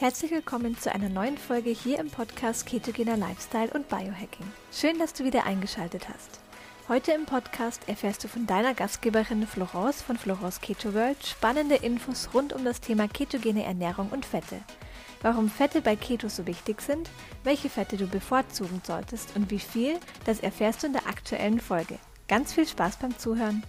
Herzlich willkommen zu einer neuen Folge hier im Podcast Ketogener Lifestyle und Biohacking. Schön, dass du wieder eingeschaltet hast. Heute im Podcast erfährst du von deiner Gastgeberin Florence von Florence Keto World spannende Infos rund um das Thema ketogene Ernährung und Fette. Warum Fette bei Keto so wichtig sind, welche Fette du bevorzugen solltest und wie viel, das erfährst du in der aktuellen Folge. Ganz viel Spaß beim Zuhören!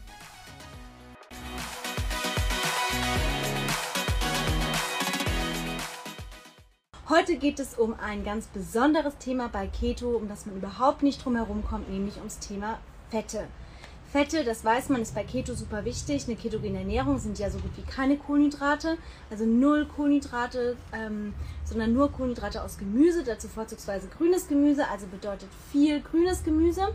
Heute geht es um ein ganz besonderes Thema bei Keto, um das man überhaupt nicht drum herum kommt, nämlich ums Thema Fette. Fette, das weiß man, ist bei Keto super wichtig. Eine ketogene Ernährung sind ja so gut wie keine Kohlenhydrate, also null Kohlenhydrate, ähm, sondern nur Kohlenhydrate aus Gemüse, dazu vorzugsweise grünes Gemüse, also bedeutet viel grünes Gemüse,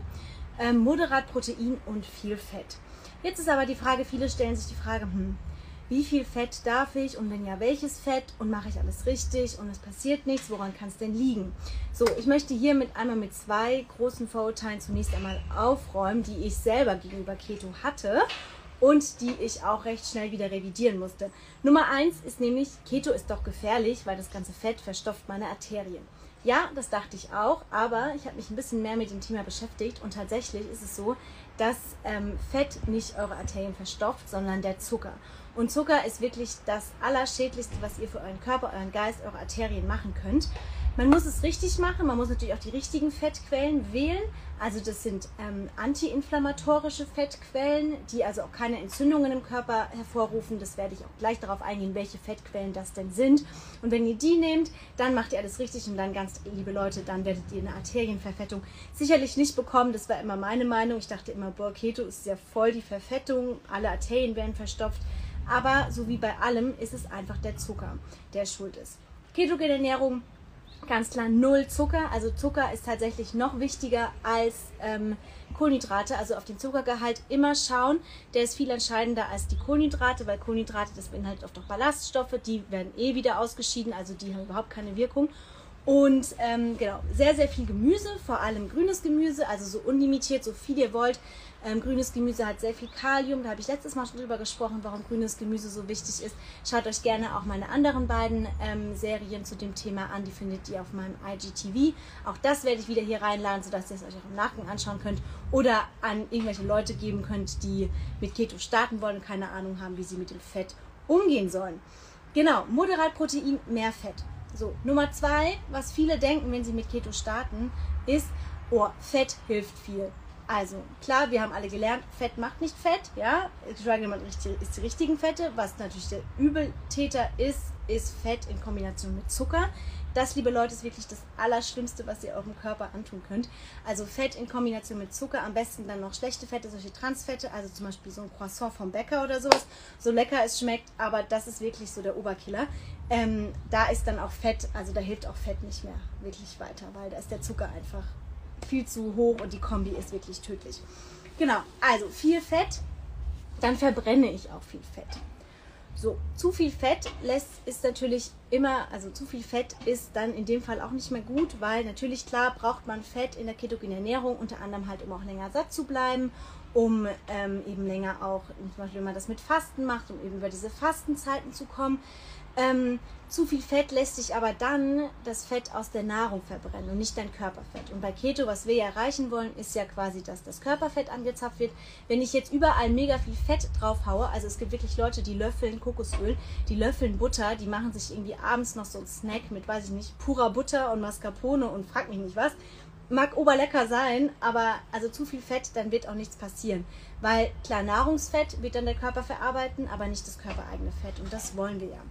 ähm, moderat Protein und viel Fett. Jetzt ist aber die Frage, viele stellen sich die Frage, hm, wie viel Fett darf ich und wenn ja, welches Fett und mache ich alles richtig und es passiert nichts, woran kann es denn liegen? So, ich möchte hier mit einmal mit zwei großen Vorurteilen zunächst einmal aufräumen, die ich selber gegenüber Keto hatte und die ich auch recht schnell wieder revidieren musste. Nummer eins ist nämlich, Keto ist doch gefährlich, weil das ganze Fett verstopft meine Arterien. Ja, das dachte ich auch, aber ich habe mich ein bisschen mehr mit dem Thema beschäftigt und tatsächlich ist es so, dass ähm, Fett nicht eure Arterien verstopft, sondern der Zucker. Und Zucker ist wirklich das Allerschädlichste, was ihr für euren Körper, euren Geist, eure Arterien machen könnt. Man muss es richtig machen, man muss natürlich auch die richtigen Fettquellen wählen. Also das sind ähm, antiinflammatorische Fettquellen, die also auch keine Entzündungen im Körper hervorrufen. Das werde ich auch gleich darauf eingehen, welche Fettquellen das denn sind. Und wenn ihr die nehmt, dann macht ihr alles richtig und dann ganz liebe Leute, dann werdet ihr eine Arterienverfettung sicherlich nicht bekommen. Das war immer meine Meinung. Ich dachte immer, boah, Keto ist ja voll die Verfettung, alle Arterien werden verstopft. Aber so wie bei allem ist es einfach der Zucker, der schuld ist. Ketogene Ernährung, ganz klar null Zucker. Also Zucker ist tatsächlich noch wichtiger als ähm, Kohlenhydrate. Also auf den Zuckergehalt immer schauen. Der ist viel entscheidender als die Kohlenhydrate, weil Kohlenhydrate, das beinhaltet oft auch Ballaststoffe, die werden eh wieder ausgeschieden, also die haben überhaupt keine Wirkung. Und ähm, genau, sehr, sehr viel Gemüse, vor allem grünes Gemüse, also so unlimitiert, so viel ihr wollt. Ähm, grünes Gemüse hat sehr viel Kalium, da habe ich letztes Mal schon drüber gesprochen, warum grünes Gemüse so wichtig ist. Schaut euch gerne auch meine anderen beiden ähm, Serien zu dem Thema an, die findet ihr auf meinem IGTV. Auch das werde ich wieder hier reinladen, sodass ihr es euch auch im Nachgang anschauen könnt oder an irgendwelche Leute geben könnt, die mit Keto starten wollen und keine Ahnung haben, wie sie mit dem Fett umgehen sollen. Genau, moderat Protein, mehr Fett. So, Nummer zwei, was viele denken, wenn sie mit Keto starten, ist, oh, Fett hilft viel. Also, klar, wir haben alle gelernt, Fett macht nicht Fett, ja. Man ist die richtigen Fette. Was natürlich der Übeltäter ist, ist Fett in Kombination mit Zucker. Das, liebe Leute, ist wirklich das Allerschlimmste, was ihr eurem Körper antun könnt. Also Fett in Kombination mit Zucker, am besten dann noch schlechte Fette, solche Transfette, also zum Beispiel so ein Croissant vom Bäcker oder sowas. So lecker es schmeckt, aber das ist wirklich so der Oberkiller. Ähm, da ist dann auch Fett, also da hilft auch Fett nicht mehr wirklich weiter, weil da ist der Zucker einfach viel zu hoch und die Kombi ist wirklich tödlich. Genau, also viel Fett, dann verbrenne ich auch viel Fett. So, zu viel Fett lässt, ist natürlich immer, also zu viel Fett ist dann in dem Fall auch nicht mehr gut, weil natürlich klar braucht man Fett in der ketogenen Ernährung, unter anderem halt, um auch länger satt zu bleiben, um ähm, eben länger auch, zum Beispiel wenn man das mit Fasten macht, um eben über diese Fastenzeiten zu kommen. Ähm, zu viel Fett lässt sich aber dann das Fett aus der Nahrung verbrennen und nicht dein Körperfett. Und bei Keto, was wir ja erreichen wollen, ist ja quasi, dass das Körperfett angezapft wird. Wenn ich jetzt überall mega viel Fett drauf haue, also es gibt wirklich Leute, die löffeln Kokosöl, die löffeln Butter, die machen sich irgendwie abends noch so einen Snack mit, weiß ich nicht, purer Butter und Mascarpone und frag mich nicht was mag oberlecker sein, aber also zu viel Fett, dann wird auch nichts passieren. Weil klar, Nahrungsfett wird dann der Körper verarbeiten, aber nicht das körpereigene Fett. Und das wollen wir ja.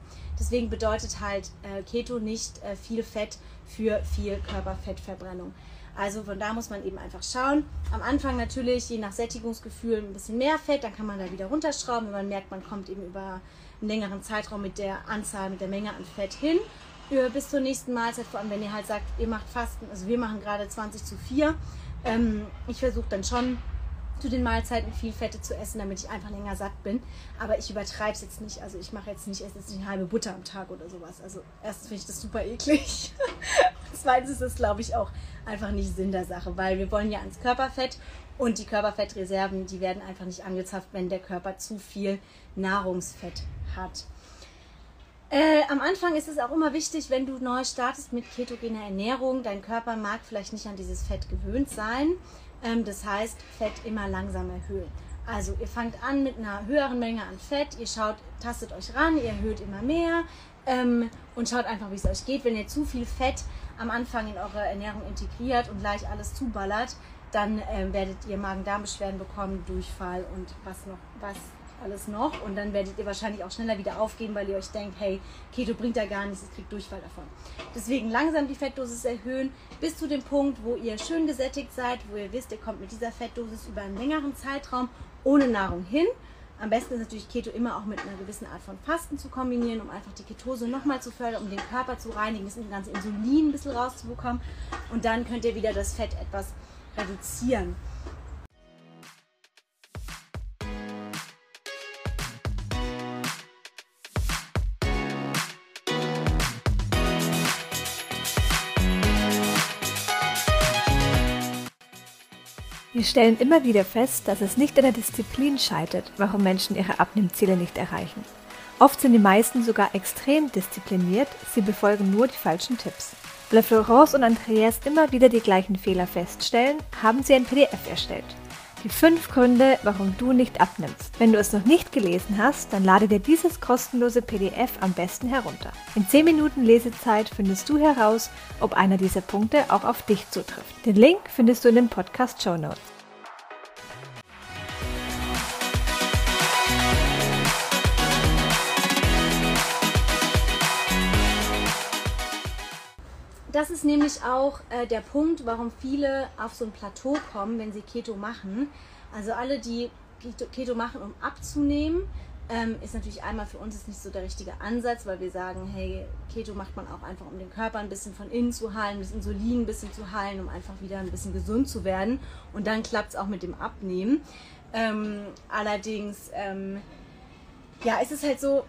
Deswegen bedeutet halt äh, Keto nicht äh, viel Fett für viel Körperfettverbrennung. Also von da muss man eben einfach schauen. Am Anfang natürlich, je nach Sättigungsgefühl, ein bisschen mehr Fett, dann kann man da wieder runterschrauben, wenn man merkt, man kommt eben über einen längeren Zeitraum mit der Anzahl, mit der Menge an Fett hin bis zur nächsten Mahlzeit, vor allem wenn ihr halt sagt, ihr macht Fasten, also wir machen gerade 20 zu 4. Ähm, ich versuche dann schon zu den Mahlzeiten viel Fette zu essen, damit ich einfach länger satt bin. Aber ich übertreibe es jetzt nicht. Also ich mache jetzt nicht, esse jetzt eine halbe Butter am Tag oder sowas. Also erstens finde ich das super eklig. Zweitens ist es, glaube ich, auch einfach nicht Sinn der Sache, weil wir wollen ja ans Körperfett und die Körperfettreserven, die werden einfach nicht angezapft, wenn der Körper zu viel Nahrungsfett hat. Äh, am Anfang ist es auch immer wichtig, wenn du neu startest mit ketogener Ernährung, dein Körper mag vielleicht nicht an dieses Fett gewöhnt sein. Ähm, das heißt, Fett immer langsam erhöhen. Also ihr fangt an mit einer höheren Menge an Fett, ihr schaut, tastet euch ran, ihr erhöht immer mehr ähm, und schaut einfach, wie es euch geht. Wenn ihr zu viel Fett am Anfang in eure Ernährung integriert und gleich alles zuballert, dann äh, werdet ihr Magen-Darm-Beschwerden bekommen, Durchfall und was noch, was alles noch. Und dann werdet ihr wahrscheinlich auch schneller wieder aufgeben, weil ihr euch denkt, hey, Keto bringt ja gar nichts, ich kriegt Durchfall davon. Deswegen langsam die Fettdosis erhöhen, bis zu dem Punkt, wo ihr schön gesättigt seid, wo ihr wisst, ihr kommt mit dieser Fettdosis über einen längeren Zeitraum ohne Nahrung hin. Am besten ist natürlich Keto immer auch mit einer gewissen Art von Fasten zu kombinieren, um einfach die Ketose nochmal zu fördern, um den Körper zu reinigen, das ganze Insulin ein bisschen rauszubekommen. Und dann könnt ihr wieder das Fett etwas reduzieren. Wir stellen immer wieder fest, dass es nicht an der Disziplin scheitert, warum Menschen ihre Abnehmziele nicht erreichen. Oft sind die meisten sogar extrem diszipliniert, sie befolgen nur die falschen Tipps. Weil Florence und Andreas immer wieder die gleichen Fehler feststellen, haben sie ein PDF erstellt. Die fünf Gründe, warum du nicht abnimmst. Wenn du es noch nicht gelesen hast, dann lade dir dieses kostenlose PDF am besten herunter. In 10 Minuten Lesezeit findest du heraus, ob einer dieser Punkte auch auf dich zutrifft. Den Link findest du in den Podcast Show Notes. Das ist nämlich auch äh, der Punkt, warum viele auf so ein Plateau kommen, wenn sie Keto machen. Also alle, die Keto machen, um abzunehmen, ähm, ist natürlich einmal für uns ist nicht so der richtige Ansatz, weil wir sagen, hey, Keto macht man auch einfach, um den Körper ein bisschen von innen zu heilen, das Insulin ein bisschen zu heilen, um einfach wieder ein bisschen gesund zu werden. Und dann klappt es auch mit dem Abnehmen. Ähm, allerdings, ähm, ja, ist es halt so,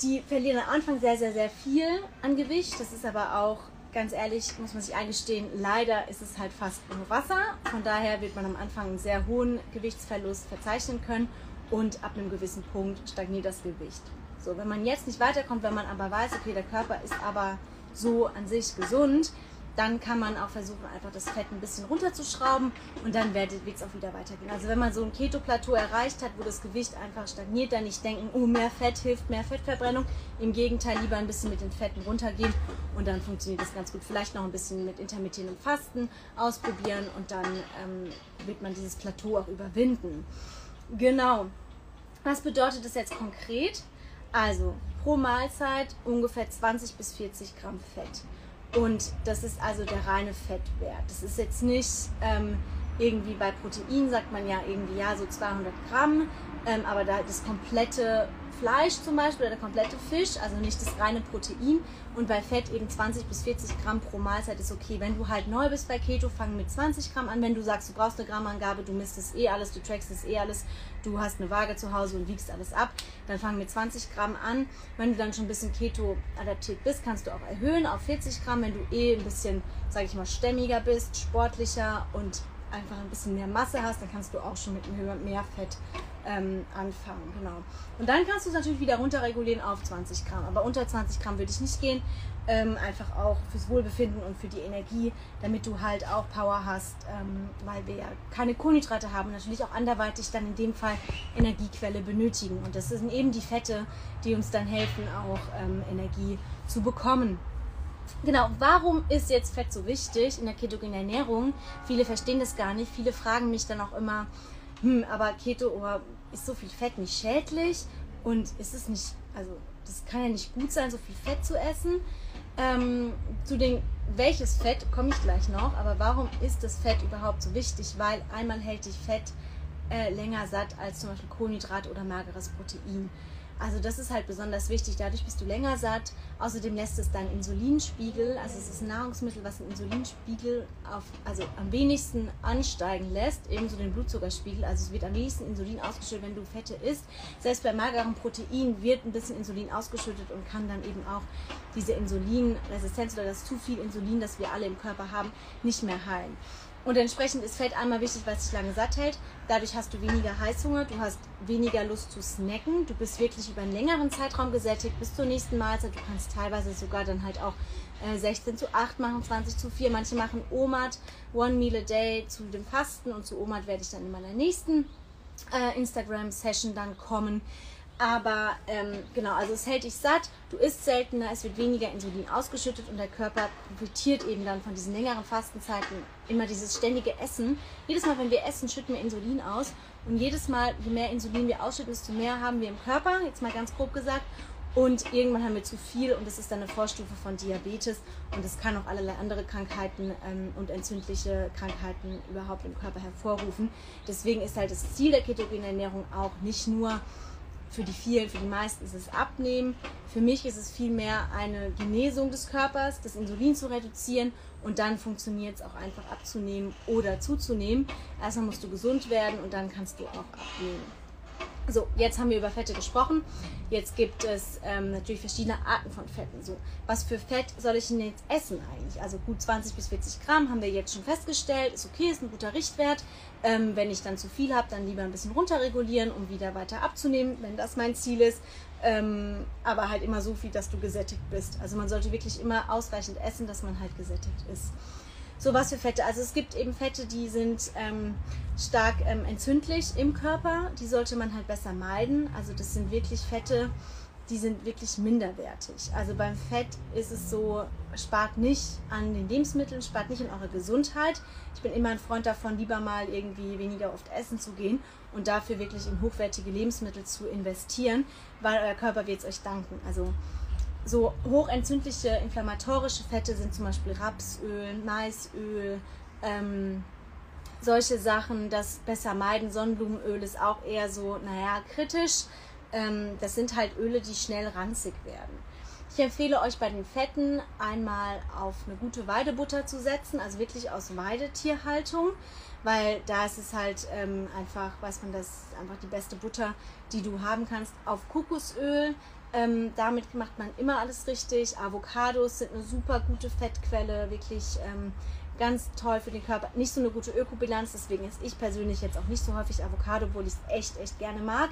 die verlieren am Anfang sehr, sehr, sehr viel an Gewicht. Das ist aber auch ganz ehrlich, muss man sich eingestehen, leider ist es halt fast nur Wasser. Von daher wird man am Anfang einen sehr hohen Gewichtsverlust verzeichnen können und ab einem gewissen Punkt stagniert das Gewicht. So, wenn man jetzt nicht weiterkommt, wenn man aber weiß, okay, der Körper ist aber so an sich gesund, dann kann man auch versuchen, einfach das Fett ein bisschen runterzuschrauben und dann wird es auch wieder weitergehen. Also wenn man so ein Keto-Plateau erreicht hat, wo das Gewicht einfach stagniert, dann nicht denken, oh, mehr Fett hilft, mehr Fettverbrennung. Im Gegenteil, lieber ein bisschen mit den Fetten runtergehen und dann funktioniert das ganz gut. Vielleicht noch ein bisschen mit intermittierendem Fasten ausprobieren und dann ähm, wird man dieses Plateau auch überwinden. Genau. Was bedeutet das jetzt konkret? Also pro Mahlzeit ungefähr 20 bis 40 Gramm Fett. Und das ist also der reine Fettwert. Das ist jetzt nicht ähm, irgendwie bei Protein, sagt man ja irgendwie, ja, so 200 Gramm, ähm, aber da das komplette Fleisch zum Beispiel oder der komplette Fisch, also nicht das reine Protein. Und bei Fett eben 20 bis 40 Gramm pro Mahlzeit ist okay. Wenn du halt neu bist bei Keto, fang mit 20 Gramm an. Wenn du sagst, du brauchst eine Grammangabe, du misst es eh alles, du trackst es eh alles, du hast eine Waage zu Hause und wiegst alles ab, dann fang mit 20 Gramm an. Wenn du dann schon ein bisschen Keto adaptiert bist, kannst du auch erhöhen auf 40 Gramm. Wenn du eh ein bisschen, sag ich mal, stämmiger bist, sportlicher und einfach ein bisschen mehr Masse hast, dann kannst du auch schon mit mehr Fett ähm, anfangen. Genau. Und dann kannst du es natürlich wieder runterregulieren auf 20 Gramm. Aber unter 20 Gramm würde ich nicht gehen. Ähm, einfach auch fürs Wohlbefinden und für die Energie, damit du halt auch Power hast, ähm, weil wir ja keine Kohlenhydrate haben natürlich auch anderweitig dann in dem Fall Energiequelle benötigen. Und das sind eben die Fette, die uns dann helfen, auch ähm, Energie zu bekommen. Genau, warum ist jetzt Fett so wichtig in der ketogenen Ernährung? Viele verstehen das gar nicht. Viele fragen mich dann auch immer, hm, aber Keto, oh, ist so viel Fett nicht schädlich? Und ist es nicht, also das kann ja nicht gut sein, so viel Fett zu essen. Ähm, zu den, welches Fett komme ich gleich noch, aber warum ist das Fett überhaupt so wichtig? Weil einmal hält dich Fett äh, länger satt als zum Beispiel Kohlenhydrat oder mageres Protein. Also das ist halt besonders wichtig. Dadurch bist du länger satt. Außerdem lässt es deinen Insulinspiegel, also es ist ein Nahrungsmittel, was den Insulinspiegel auf, also am wenigsten ansteigen lässt, ebenso den Blutzuckerspiegel. Also es wird am wenigsten Insulin ausgeschüttet, wenn du Fette isst. Selbst bei magerem Protein wird ein bisschen Insulin ausgeschüttet und kann dann eben auch diese Insulinresistenz oder das zu viel Insulin, das wir alle im Körper haben, nicht mehr heilen. Und entsprechend ist Fett einmal wichtig, weil es dich lange satt hält. Dadurch hast du weniger Heißhunger, du hast weniger Lust zu snacken. Du bist wirklich über einen längeren Zeitraum gesättigt bis zur nächsten Mahlzeit. Du kannst teilweise sogar dann halt auch äh, 16 zu 8 machen, 20 zu 4. Manche machen OMAD, One Meal a Day zu dem Fasten. Und zu OMAD werde ich dann in meiner nächsten äh, Instagram-Session dann kommen. Aber ähm, genau, also es hält dich satt, du isst seltener, es wird weniger Insulin ausgeschüttet und der Körper profitiert eben dann von diesen längeren Fastenzeiten. Immer dieses ständige Essen. Jedes Mal, wenn wir essen, schütten wir Insulin aus. Und jedes Mal, je mehr Insulin wir ausschütten, desto mehr haben wir im Körper, jetzt mal ganz grob gesagt. Und irgendwann haben wir zu viel und das ist dann eine Vorstufe von Diabetes und es kann auch allerlei andere Krankheiten ähm, und entzündliche Krankheiten überhaupt im Körper hervorrufen. Deswegen ist halt das Ziel der ketogenen Ernährung auch nicht nur für die vielen, für die meisten ist es Abnehmen. Für mich ist es vielmehr eine Genesung des Körpers, das Insulin zu reduzieren und dann funktioniert es auch einfach abzunehmen oder zuzunehmen. Erstmal musst du gesund werden und dann kannst du auch abnehmen. So, jetzt haben wir über Fette gesprochen. Jetzt gibt es ähm, natürlich verschiedene Arten von Fetten. So, was für Fett soll ich denn jetzt essen eigentlich? Also gut 20 bis 40 Gramm haben wir jetzt schon festgestellt. Ist okay, ist ein guter Richtwert. Ähm, wenn ich dann zu viel habe, dann lieber ein bisschen runterregulieren, um wieder weiter abzunehmen, wenn das mein Ziel ist. Ähm, aber halt immer so viel, dass du gesättigt bist. Also man sollte wirklich immer ausreichend essen, dass man halt gesättigt ist. So was für Fette. Also es gibt eben Fette, die sind ähm, stark ähm, entzündlich im Körper. Die sollte man halt besser meiden. Also das sind wirklich Fette, die sind wirklich minderwertig. Also beim Fett ist es so, spart nicht an den Lebensmitteln, spart nicht in eurer Gesundheit. Ich bin immer ein Freund davon, lieber mal irgendwie weniger oft essen zu gehen und dafür wirklich in hochwertige Lebensmittel zu investieren, weil euer Körper wird es euch danken. Also so hochentzündliche inflammatorische Fette sind zum Beispiel Rapsöl, Maisöl, ähm, solche Sachen, das besser meiden. Sonnenblumenöl ist auch eher so, naja, kritisch. Ähm, das sind halt Öle, die schnell ranzig werden. Ich empfehle euch bei den Fetten einmal auf eine gute Weidebutter zu setzen, also wirklich aus Weidetierhaltung, weil da ist es halt ähm, einfach, weiß man, das ist einfach die beste Butter, die du haben kannst. Auf Kokosöl, ähm, damit macht man immer alles richtig. Avocados sind eine super gute Fettquelle, wirklich ähm, ganz toll für den Körper. Nicht so eine gute Ökobilanz, deswegen esse ich persönlich jetzt auch nicht so häufig Avocado, obwohl ich es echt, echt gerne mag.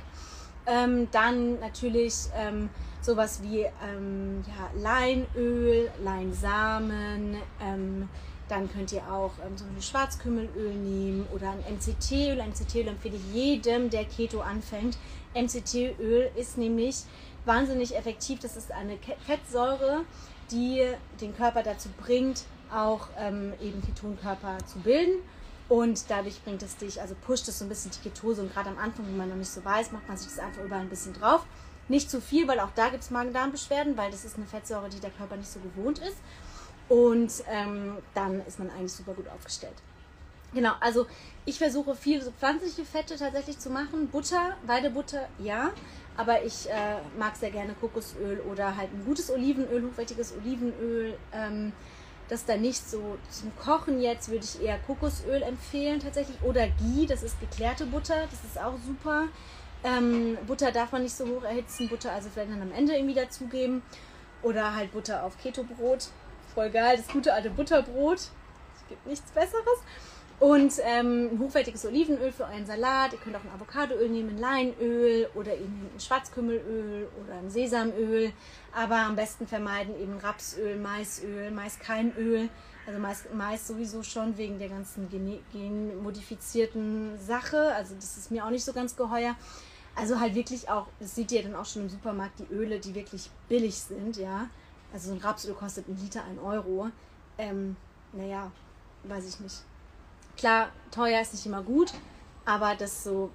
Ähm, dann natürlich ähm, sowas wie ähm, ja, Leinöl, Leinsamen. Ähm, dann könnt ihr auch ähm, so ein Schwarzkümmelöl nehmen oder ein MCT-Öl. MCT-Öl empfehle ich jedem, der Keto anfängt. MCT-Öl ist nämlich wahnsinnig effektiv. Das ist eine Fettsäure, die den Körper dazu bringt, auch ähm, eben Ketonkörper zu bilden. Und dadurch bringt es dich, also pusht es so ein bisschen die Ketose. Und gerade am Anfang, wenn man noch nicht so weiß, macht man sich das einfach überall ein bisschen drauf. Nicht zu viel, weil auch da gibt es Magen-Darm-Beschwerden, weil das ist eine Fettsäure, die der Körper nicht so gewohnt ist. Und ähm, dann ist man eigentlich super gut aufgestellt. Genau, also ich versuche viel so pflanzliche Fette tatsächlich zu machen. Butter, Weidebutter, ja. Aber ich äh, mag sehr gerne Kokosöl oder halt ein gutes Olivenöl, hochwertiges Olivenöl. Ähm, das dann nicht so zum Kochen jetzt würde ich eher Kokosöl empfehlen tatsächlich oder Ghee, das ist geklärte Butter, das ist auch super. Ähm, Butter darf man nicht so hoch erhitzen, Butter also vielleicht dann am Ende irgendwie dazugeben oder halt Butter auf Keto-Brot. Voll geil, das gute alte Butterbrot. Es gibt nichts Besseres. Und ähm, hochwertiges Olivenöl für euren Salat. Ihr könnt auch ein Avocadoöl nehmen, ein Leinöl oder eben ein Schwarzkümmelöl oder ein Sesamöl. Aber am besten vermeiden eben Rapsöl, Maisöl, Maiskeinöl. Also Mais, Mais sowieso schon wegen der ganzen genmodifizierten Sache. Also das ist mir auch nicht so ganz geheuer. Also halt wirklich auch, das seht ihr dann auch schon im Supermarkt, die Öle, die wirklich billig sind, ja. Also so ein Rapsöl kostet ein Liter ein Euro. Ähm, naja, weiß ich nicht Klar, teuer ist nicht immer gut, aber das so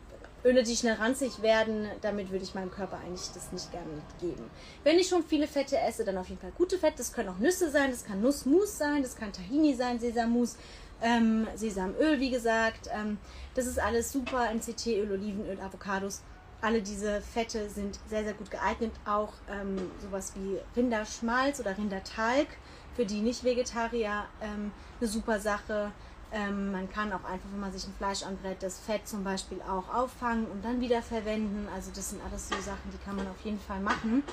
Öle, die schnell ranzig werden, damit würde ich meinem Körper eigentlich das nicht gerne mitgeben. Wenn ich schon viele Fette esse, dann auf jeden Fall gute Fette. Das können auch Nüsse sein, das kann Nussmus sein, das kann Tahini sein, Sesammus, ähm, Sesamöl, wie gesagt. Ähm, das ist alles super. MCT-Öl, Olivenöl, Avocados. Alle diese Fette sind sehr, sehr gut geeignet. Auch ähm, sowas wie Rinderschmalz oder Rindertalg für die Nicht-Vegetarier ähm, eine super Sache. Ähm, man kann auch einfach, wenn man sich ein Fleisch anbrät, das Fett zum Beispiel auch auffangen und dann wieder verwenden. Also das sind alles so Sachen, die kann man auf jeden Fall machen.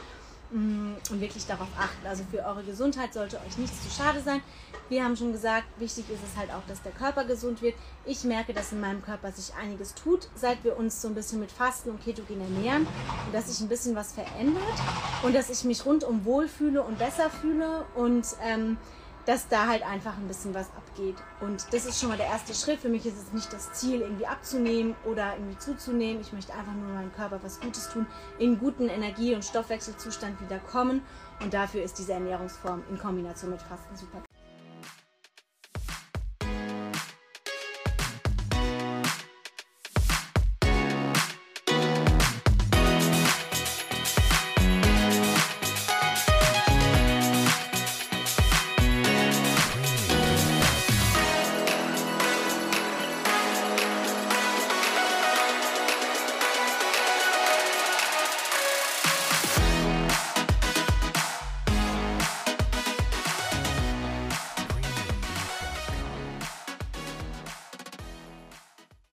mm, und wirklich darauf achten. Also für eure Gesundheit sollte euch nichts zu schade sein. Wir haben schon gesagt, wichtig ist es halt auch, dass der Körper gesund wird. Ich merke, dass in meinem Körper sich einiges tut, seit wir uns so ein bisschen mit Fasten und Ketogen ernähren und dass sich ein bisschen was verändert und dass ich mich rundum wohlfühle und besser fühle und ähm, dass da halt einfach ein bisschen was abgeht. Und das ist schon mal der erste Schritt. Für mich ist es nicht das Ziel, irgendwie abzunehmen oder irgendwie zuzunehmen. Ich möchte einfach nur meinem Körper was Gutes tun, in guten Energie- und Stoffwechselzustand wieder kommen. Und dafür ist diese Ernährungsform in Kombination mit Fasten super